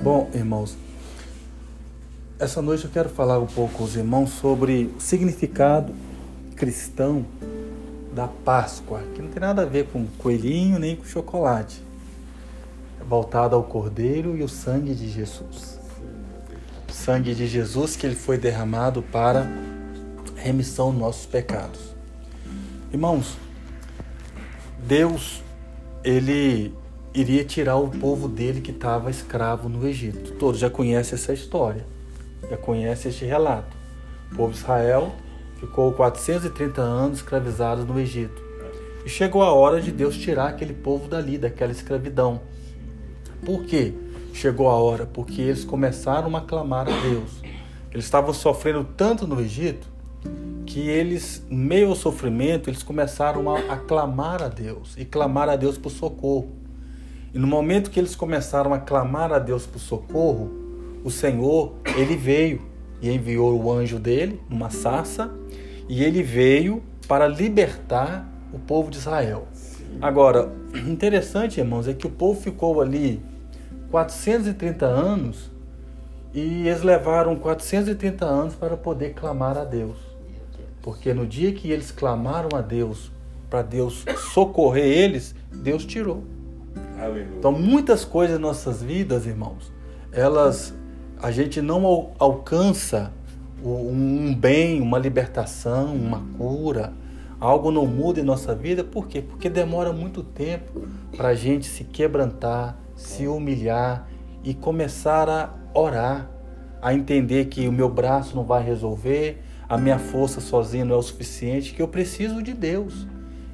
Bom, irmãos, essa noite eu quero falar um pouco com os irmãos sobre o significado cristão da Páscoa, que não tem nada a ver com coelhinho nem com chocolate. É voltado ao Cordeiro e o sangue de Jesus. O sangue de Jesus que ele foi derramado para remissão dos nossos pecados. Irmãos, Deus ele iria tirar o povo dele que estava escravo no Egito. Todos já conhecem essa história, já conhecem este relato. O povo de Israel ficou 430 anos escravizado no Egito. E chegou a hora de Deus tirar aquele povo dali, daquela escravidão. Por quê? Chegou a hora porque eles começaram a clamar a Deus. Eles estavam sofrendo tanto no Egito que eles, meio ao sofrimento, eles começaram a, a clamar a Deus e clamar a Deus por socorro. E no momento que eles começaram a clamar a Deus por socorro, o Senhor, ele veio e enviou o anjo dele, uma sarça, e ele veio para libertar o povo de Israel. Agora, interessante, irmãos, é que o povo ficou ali 430 anos e eles levaram 430 anos para poder clamar a Deus. Porque no dia que eles clamaram a Deus, para Deus socorrer eles, Deus tirou. Aleluia. Então, muitas coisas em nossas vidas, irmãos, elas a gente não alcança um bem, uma libertação, uma cura, algo não muda em nossa vida, por quê? Porque demora muito tempo para a gente se quebrantar, se humilhar e começar a orar, a entender que o meu braço não vai resolver, a minha força sozinha não é o suficiente, que eu preciso de Deus.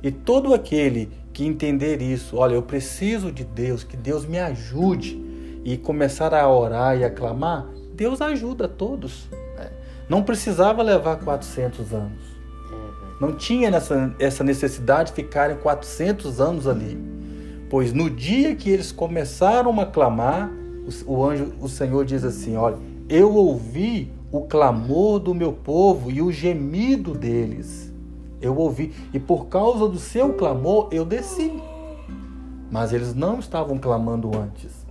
E todo aquele que entender isso, olha, eu preciso de Deus, que Deus me ajude e começar a orar e a clamar, Deus ajuda todos. Né? Não precisava levar 400 anos. Não tinha nessa, essa necessidade de ficarem 400 anos ali. Pois no dia que eles começaram a clamar, o, o anjo, o Senhor diz assim: Olha, eu ouvi o clamor do meu povo e o gemido deles eu ouvi, e por causa do seu clamor eu desci. Mas eles não estavam clamando antes.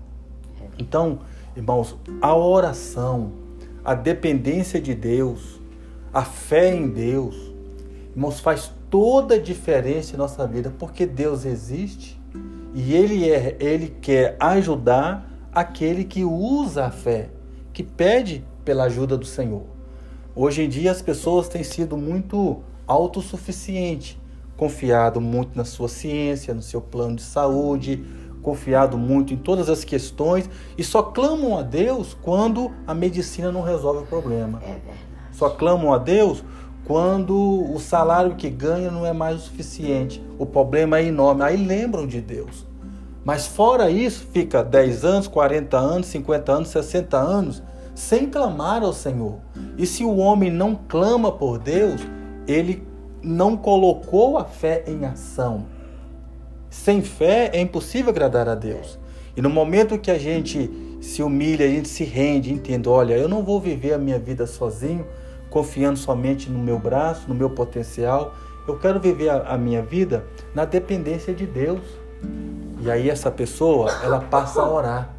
Então, irmãos, a oração, a dependência de Deus, a fé em Deus, irmãos, faz toda a diferença em nossa vida, porque Deus existe e ele é, ele quer ajudar aquele que usa a fé, que pede pela ajuda do Senhor. Hoje em dia as pessoas têm sido muito autossuficiente, confiado muito na sua ciência, no seu plano de saúde, confiado muito em todas as questões e só clamam a Deus quando a medicina não resolve o problema. É só clamam a Deus quando o salário que ganha não é mais o suficiente. O problema é enorme. Aí lembram de Deus. Mas fora isso, fica 10 anos, 40 anos, 50 anos, 60 anos sem clamar ao Senhor. E se o homem não clama por Deus, ele não colocou a fé em ação. Sem fé é impossível agradar a Deus. E no momento que a gente se humilha, a gente se rende, entende, olha, eu não vou viver a minha vida sozinho, confiando somente no meu braço, no meu potencial. Eu quero viver a, minha vida na dependência de Deus. E aí essa pessoa, ela passa a orar.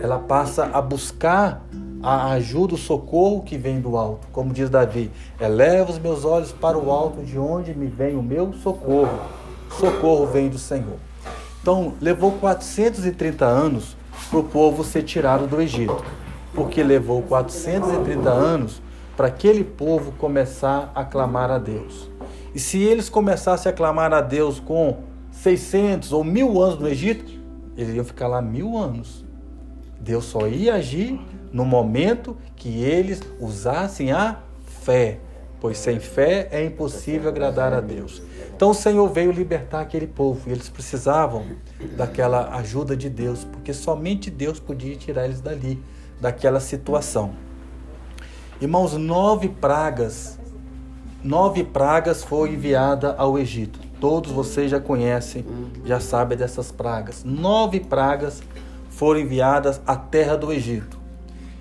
Ela passa a buscar a ajuda, o socorro que vem do alto. Como diz Davi, eleva os meus olhos para o alto, de onde me vem o meu socorro. Socorro vem do Senhor. Então, levou 430 anos para o povo ser tirado do Egito, porque levou 430 anos para aquele povo começar a clamar a Deus. E se eles começassem a clamar a Deus com 600 ou mil anos no Egito, eles iam ficar lá mil anos. Deus só ia agir no momento que eles usassem a fé, pois sem fé é impossível agradar a Deus. Então o Senhor veio libertar aquele povo e eles precisavam daquela ajuda de Deus, porque somente Deus podia tirar eles dali, daquela situação. Irmãos, nove pragas, nove pragas foi enviada ao Egito. Todos vocês já conhecem, já sabem dessas pragas. Nove pragas foram enviadas à terra do Egito.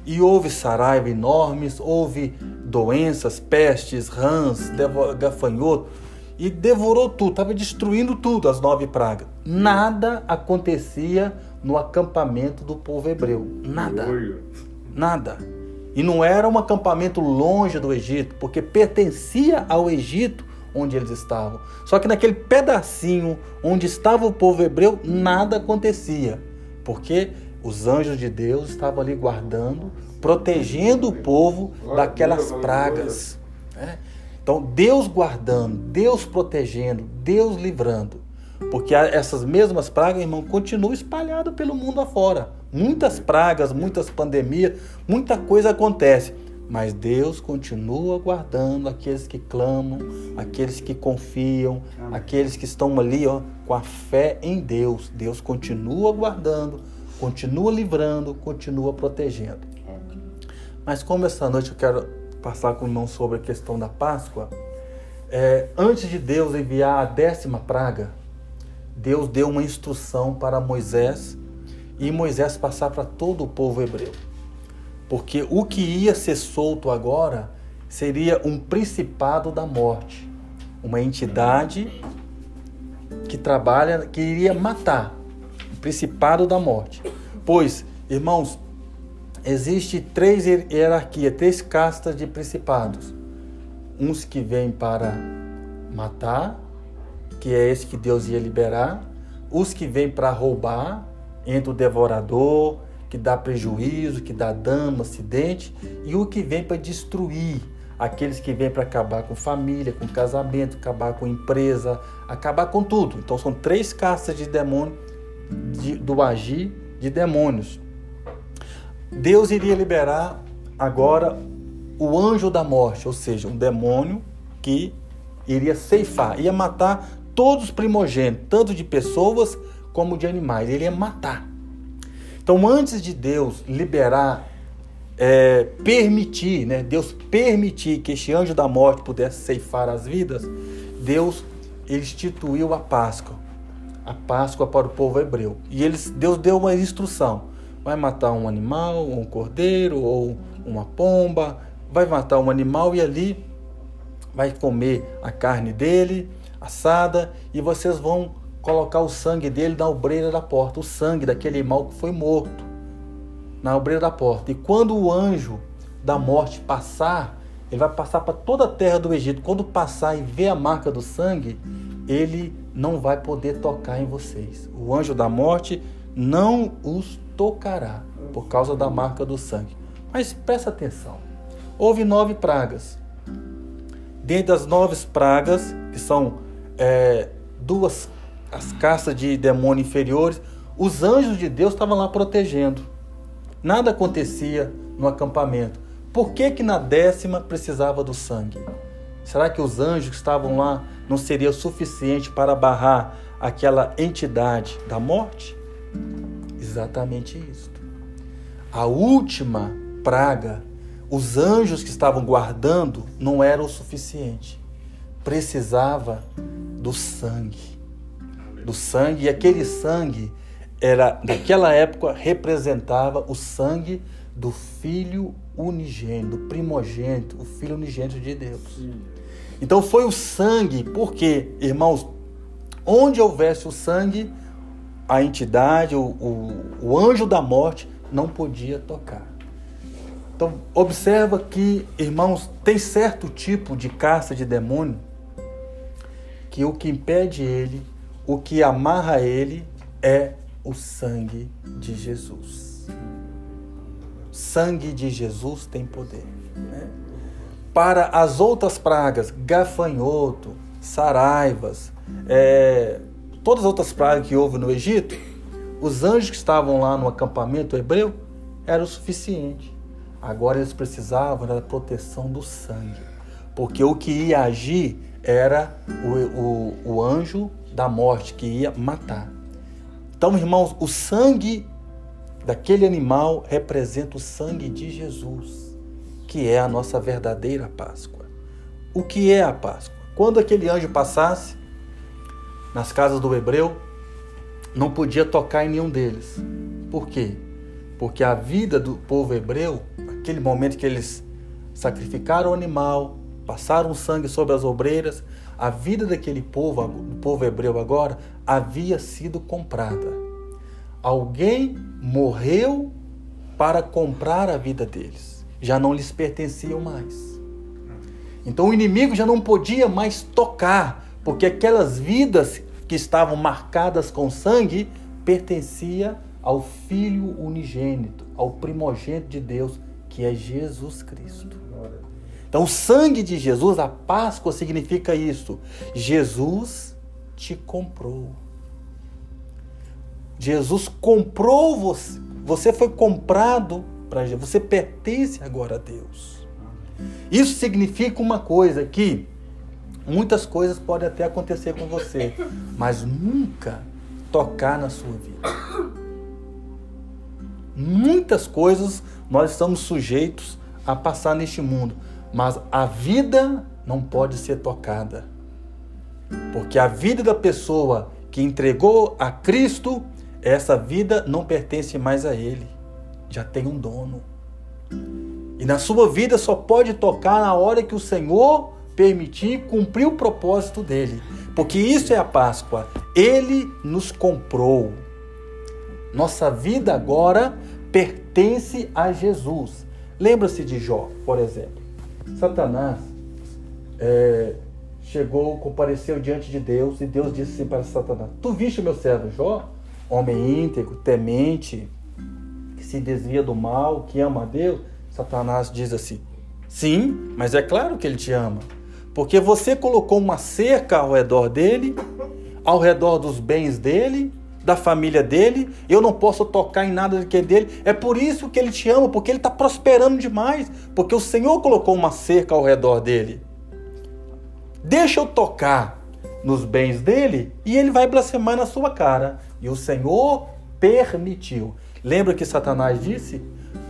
E houve saraiva enormes, houve doenças, pestes, rãs, gafanhoto, e devorou tudo, estava destruindo tudo, as nove pragas. Nada acontecia no acampamento do povo hebreu. Nada. Nada. E não era um acampamento longe do Egito, porque pertencia ao Egito onde eles estavam. Só que naquele pedacinho onde estava o povo hebreu, nada acontecia, porque os anjos de Deus estavam ali guardando, protegendo o povo daquelas pragas. Né? Então, Deus guardando, Deus protegendo, Deus livrando. Porque essas mesmas pragas, irmão, continuam espalhadas pelo mundo afora. Muitas pragas, muitas pandemias, muita coisa acontece. Mas Deus continua guardando aqueles que clamam, aqueles que confiam, aqueles que estão ali ó, com a fé em Deus. Deus continua guardando, continua livrando, continua protegendo. Mas como essa noite eu quero passar com o irmão sobre a questão da Páscoa, é, antes de Deus enviar a décima praga, Deus deu uma instrução para Moisés e Moisés passar para todo o povo hebreu. Porque o que ia ser solto agora seria um principado da morte, uma entidade que trabalha, que iria matar, principado da morte. Pois, irmãos, existe três hierarquias, três castas de principados. Uns que vêm para matar, que é esse que Deus ia liberar, os que vêm para roubar, entre o devorador, que dá prejuízo, que dá dano, acidente, e o que vem para destruir, aqueles que vêm para acabar com família, com casamento, acabar com empresa, acabar com tudo. Então são três castas de demônio, de, do agir de demônios. Deus iria liberar agora o anjo da morte, ou seja, um demônio que iria ceifar, ia matar todos os primogênitos, tanto de pessoas como de animais. Ele ia matar. Então, antes de Deus liberar, é, permitir, né, Deus permitir que este anjo da morte pudesse ceifar as vidas, Deus instituiu a Páscoa, a Páscoa para o povo hebreu. E eles, Deus deu uma instrução: vai matar um animal, um cordeiro ou uma pomba, vai matar um animal e ali vai comer a carne dele assada e vocês vão colocar o sangue dele na obreira da porta, o sangue daquele animal que foi morto na obreira da porta. E quando o anjo da morte passar, ele vai passar para toda a terra do Egito. Quando passar e ver a marca do sangue, ele não vai poder tocar em vocês. O anjo da morte não os tocará por causa da marca do sangue. Mas presta atenção. Houve nove pragas. Dentro das nove pragas, que são é, duas as castas de demônios inferiores, os anjos de Deus estavam lá protegendo. Nada acontecia no acampamento. Por que, que na décima precisava do sangue? Será que os anjos que estavam lá não seria suficiente para barrar aquela entidade da morte? Exatamente isso. A última praga, os anjos que estavam guardando não era o suficiente. Precisava do sangue do sangue, e aquele sangue era naquela época representava o sangue do filho unigênito, primogênito, o filho unigênito de Deus. Então foi o sangue, porque, irmãos, onde houvesse o sangue, a entidade, o, o, o anjo da morte não podia tocar. Então, observa que, irmãos, tem certo tipo de caça de demônio que o que impede ele o que amarra ele é o sangue de Jesus. sangue de Jesus tem poder. Né? Para as outras pragas, gafanhoto, saraivas, é, todas as outras pragas que houve no Egito, os anjos que estavam lá no acampamento hebreu era o suficiente. Agora eles precisavam da proteção do sangue, porque o que ia agir era o, o, o anjo da morte que ia matar. Então, irmãos, o sangue daquele animal representa o sangue de Jesus, que é a nossa verdadeira Páscoa. O que é a Páscoa? Quando aquele anjo passasse nas casas do hebreu, não podia tocar em nenhum deles. Por quê? Porque a vida do povo hebreu, aquele momento que eles sacrificaram o animal, passaram sangue sobre as obreiras, a vida daquele povo, do povo hebreu agora, havia sido comprada. alguém morreu para comprar a vida deles. Já não lhes pertenciam mais. Então o inimigo já não podia mais tocar, porque aquelas vidas que estavam marcadas com sangue pertencia ao Filho unigênito, ao primogênito de Deus, que é Jesus Cristo. Então, o sangue de Jesus, a Páscoa significa isso. Jesus te comprou. Jesus comprou você. Você foi comprado para Jesus. Você pertence agora a Deus. Isso significa uma coisa que muitas coisas podem até acontecer com você, mas nunca tocar na sua vida. Muitas coisas nós estamos sujeitos a passar neste mundo, mas a vida não pode ser tocada. Porque a vida da pessoa que entregou a Cristo, essa vida não pertence mais a ele. Já tem um dono. E na sua vida só pode tocar na hora que o Senhor permitir cumprir o propósito dele. Porque isso é a Páscoa. Ele nos comprou. Nossa vida agora pertence a Jesus. Lembra-se de Jó, por exemplo. Satanás é, chegou, compareceu diante de Deus e Deus disse assim para Satanás: Tu viste meu servo Jó, homem íntegro, temente, se desvia do mal, que ama a Deus? Satanás diz assim: Sim, mas é claro que ele te ama, porque você colocou uma cerca ao redor dele, ao redor dos bens dele, da família dele, eu não posso tocar em nada que é dele. É por isso que ele te ama, porque ele está prosperando demais, porque o Senhor colocou uma cerca ao redor dele. Deixa eu tocar nos bens dele e ele vai blasfemar na sua cara. E o Senhor permitiu. Lembra que Satanás disse?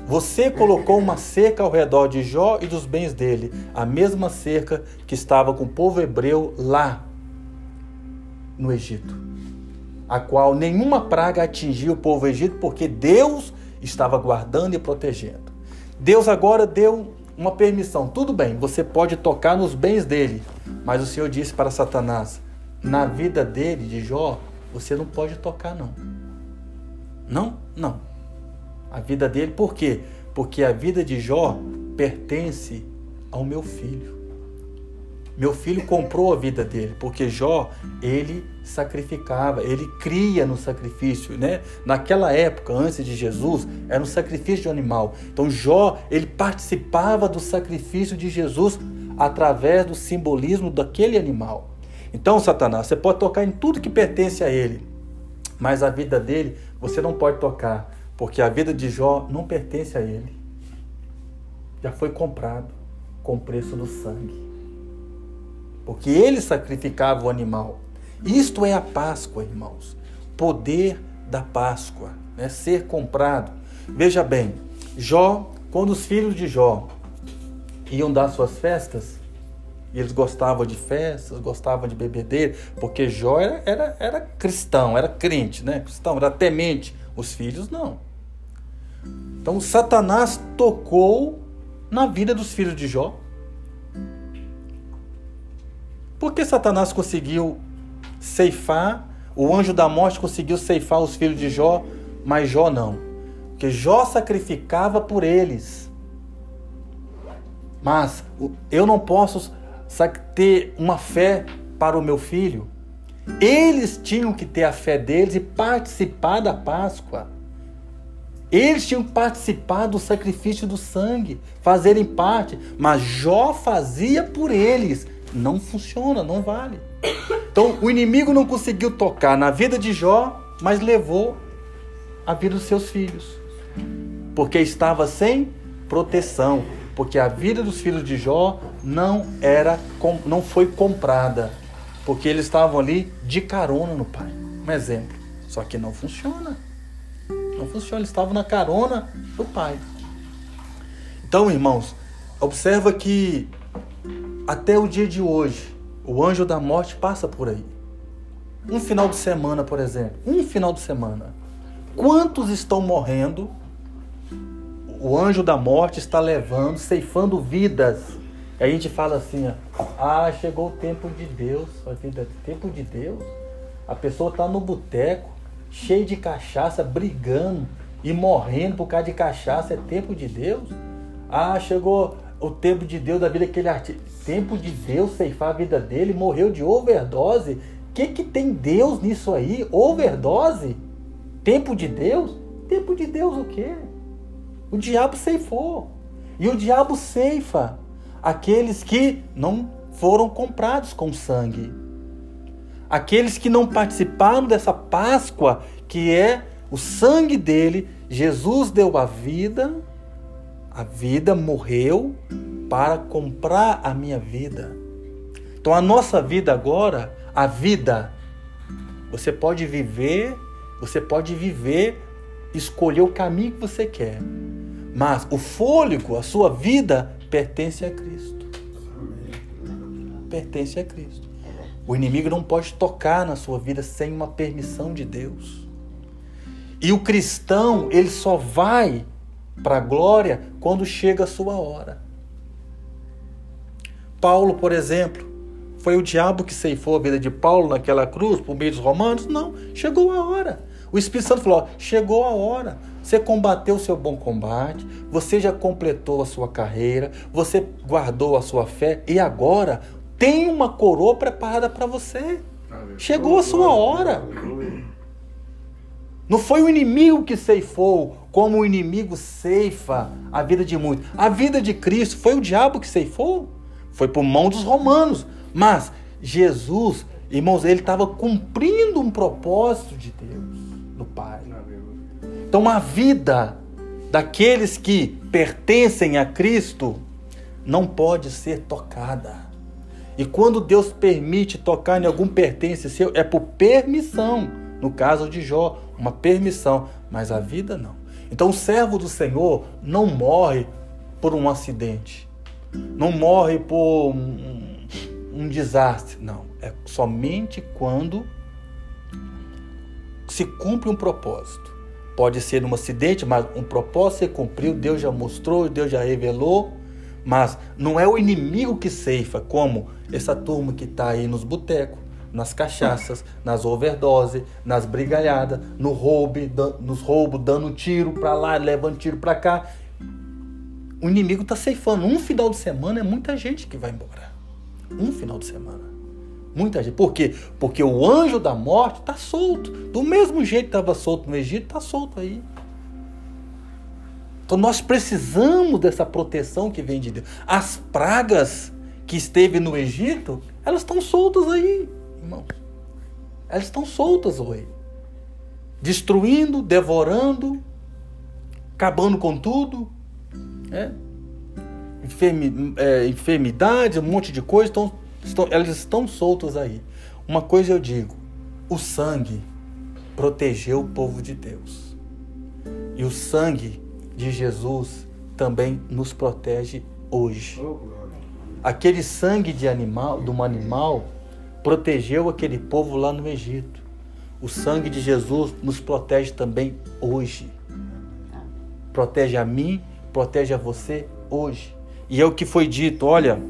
Você colocou uma cerca ao redor de Jó e dos bens dele, a mesma cerca que estava com o povo hebreu lá no Egito a qual nenhuma praga atingiu o povo egito, porque Deus estava guardando e protegendo. Deus agora deu uma permissão. Tudo bem, você pode tocar nos bens dele, mas o Senhor disse para Satanás: na vida dele, de Jó, você não pode tocar, não. Não? Não. A vida dele, por quê? Porque a vida de Jó pertence ao meu filho. Meu filho comprou a vida dele, porque Jó, ele sacrificava, ele cria no sacrifício, né? Naquela época, antes de Jesus, era um sacrifício de animal. Então Jó, ele participava do sacrifício de Jesus através do simbolismo daquele animal. Então, Satanás, você pode tocar em tudo que pertence a ele, mas a vida dele você não pode tocar, porque a vida de Jó não pertence a ele. Já foi comprado com preço do sangue porque ele sacrificava o animal. Isto é a Páscoa, irmãos. Poder da Páscoa, né? ser comprado. Veja bem, Jó, quando os filhos de Jó iam dar suas festas, e eles gostavam de festas, gostavam de bebedeira, porque Jó era, era, era cristão, era crente, né? Cristão, era temente. Os filhos não. Então Satanás tocou na vida dos filhos de Jó. Por que Satanás conseguiu ceifar, o anjo da morte conseguiu ceifar os filhos de Jó, mas Jó não? Porque Jó sacrificava por eles. Mas eu não posso ter uma fé para o meu filho. Eles tinham que ter a fé deles e participar da Páscoa. Eles tinham que participar do sacrifício do sangue, fazerem parte, mas Jó fazia por eles não funciona, não vale. Então o inimigo não conseguiu tocar na vida de Jó, mas levou a vida dos seus filhos, porque estava sem proteção, porque a vida dos filhos de Jó não era, não foi comprada, porque eles estavam ali de carona no pai. Um exemplo. Só que não funciona. Não funciona, eles estavam na carona do pai. Então, irmãos, observa que até o dia de hoje, o anjo da morte passa por aí. Um final de semana, por exemplo. Um final de semana. Quantos estão morrendo? O anjo da morte está levando, ceifando vidas. E a gente fala assim: ah, chegou o tempo de Deus. A vida, tempo de Deus. A pessoa está no boteco, cheio de cachaça, brigando e morrendo por causa de cachaça, é tempo de Deus? Ah, chegou o tempo de Deus da vida daquele artista. Tempo de Deus ceifar a vida dele, morreu de overdose. O que, que tem Deus nisso aí? Overdose? Tempo de Deus? Tempo de Deus o quê? O diabo ceifou. E o diabo ceifa aqueles que não foram comprados com sangue. Aqueles que não participaram dessa Páscoa, que é o sangue dele, Jesus deu a vida, a vida morreu para comprar a minha vida. Então a nossa vida agora, a vida, você pode viver, você pode viver, escolher o caminho que você quer. Mas o fôlego, a sua vida, pertence a Cristo. Pertence a Cristo. O inimigo não pode tocar na sua vida sem uma permissão de Deus. E o cristão, ele só vai para a glória quando chega a sua hora. Paulo, por exemplo, foi o diabo que ceifou a vida de Paulo naquela cruz por meio dos romanos? Não, chegou a hora. O Espírito Santo falou: chegou a hora. Você combateu o seu bom combate, você já completou a sua carreira, você guardou a sua fé e agora tem uma coroa preparada para você. Chegou a sua hora. Não foi o inimigo que ceifou, como o inimigo ceifa a vida de muitos. A vida de Cristo foi o diabo que ceifou. Foi por mão dos romanos. Mas Jesus, irmãos, ele estava cumprindo um propósito de Deus, do Pai. Então a vida daqueles que pertencem a Cristo não pode ser tocada. E quando Deus permite tocar em algum pertence seu, é por permissão. No caso de Jó, uma permissão, mas a vida não. Então o servo do Senhor não morre por um acidente, não morre por um, um desastre, não. É somente quando se cumpre um propósito. Pode ser um acidente, mas um propósito se cumpriu, Deus já mostrou, Deus já revelou. Mas não é o inimigo que ceifa, como essa turma que está aí nos botecos, nas cachaças, nas overdoses, nas brigalhadas, no roubo, nos roubos, dando tiro para lá, levando tiro para cá. O inimigo está ceifando. Um final de semana é muita gente que vai embora. Um final de semana. Muita gente. Por quê? Porque o anjo da morte está solto. Do mesmo jeito que estava solto no Egito, está solto aí. Então nós precisamos dessa proteção que vem de Deus. As pragas que esteve no Egito, elas estão soltas aí, irmãos. Elas estão soltas hoje. Destruindo, devorando, acabando com tudo. É. Enfermi, é, enfermidades, um monte de coisa. Então, Estão, elas estão soltas aí. Uma coisa eu digo: o sangue protegeu o povo de Deus. E o sangue de Jesus também nos protege hoje. Aquele sangue de animal, de um animal protegeu aquele povo lá no Egito. O sangue de Jesus nos protege também hoje. Protege a mim, protege a você hoje. E é o que foi dito, olha,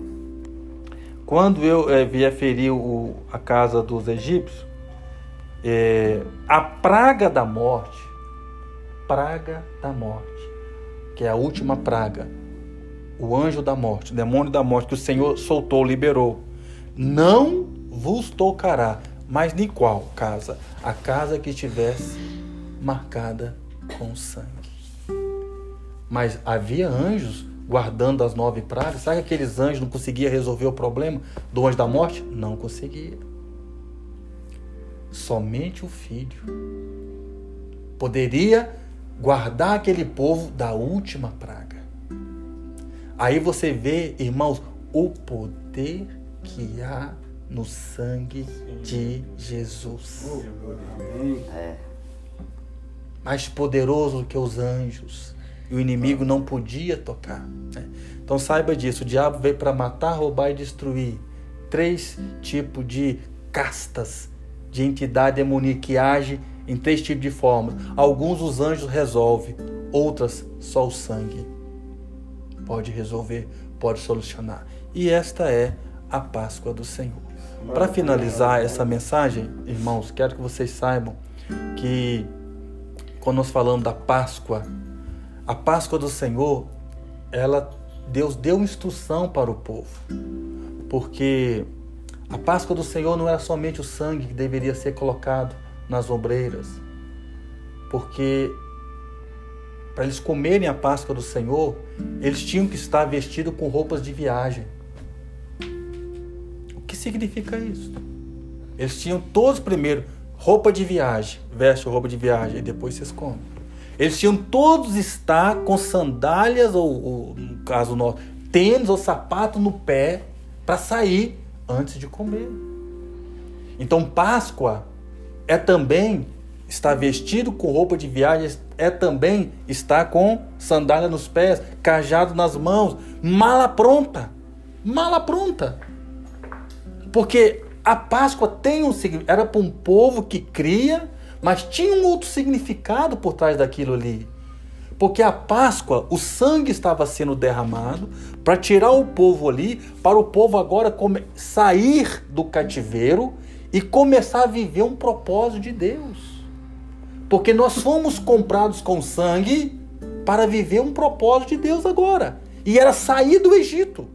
quando eu é, via ferir o, a casa dos egípcios, é, a praga da morte, praga da morte, que é a última praga, o anjo da morte, o demônio da morte que o Senhor soltou, liberou, não vos tocará, mas nem qual casa? A casa que estivesse marcada com sangue. Mas havia anjos guardando as nove pragas. Sabe que aqueles anjos não conseguiam resolver o problema do anjo da morte? Não conseguia. Somente o filho poderia guardar aquele povo da última praga. Aí você vê, irmãos, o poder que há no sangue de Jesus. Mais poderoso que os anjos e o inimigo não podia tocar. Né? Então saiba disso: o diabo veio para matar, roubar e destruir. Três tipos de castas de entidade demoníaca que age em três tipos de formas. Alguns os anjos resolvem, outras só o sangue pode resolver, pode solucionar. E esta é a Páscoa do Senhor. Para finalizar essa mensagem, irmãos, quero que vocês saibam que quando nós falamos da Páscoa, a Páscoa do Senhor, ela Deus deu instrução para o povo. Porque a Páscoa do Senhor não era somente o sangue que deveria ser colocado nas ombreiras. Porque para eles comerem a Páscoa do Senhor, eles tinham que estar vestidos com roupas de viagem. O que significa isso? Eles tinham todos primeiro roupa de viagem, veste roupa de viagem e depois vocês comem. Eles tinham todos estar com sandálias ou, ou no caso nosso, tênis ou sapato no pé para sair antes de comer. Então Páscoa é também estar vestido com roupa de viagem, é também estar com sandália nos pés, cajado nas mãos, mala pronta. Mala pronta. Porque a Páscoa tem um era para um povo que cria, mas tinha um outro significado por trás daquilo ali. Porque a Páscoa, o sangue estava sendo derramado para tirar o povo ali, para o povo agora sair do cativeiro e começar a viver um propósito de Deus. Porque nós fomos comprados com sangue para viver um propósito de Deus agora. E era sair do Egito.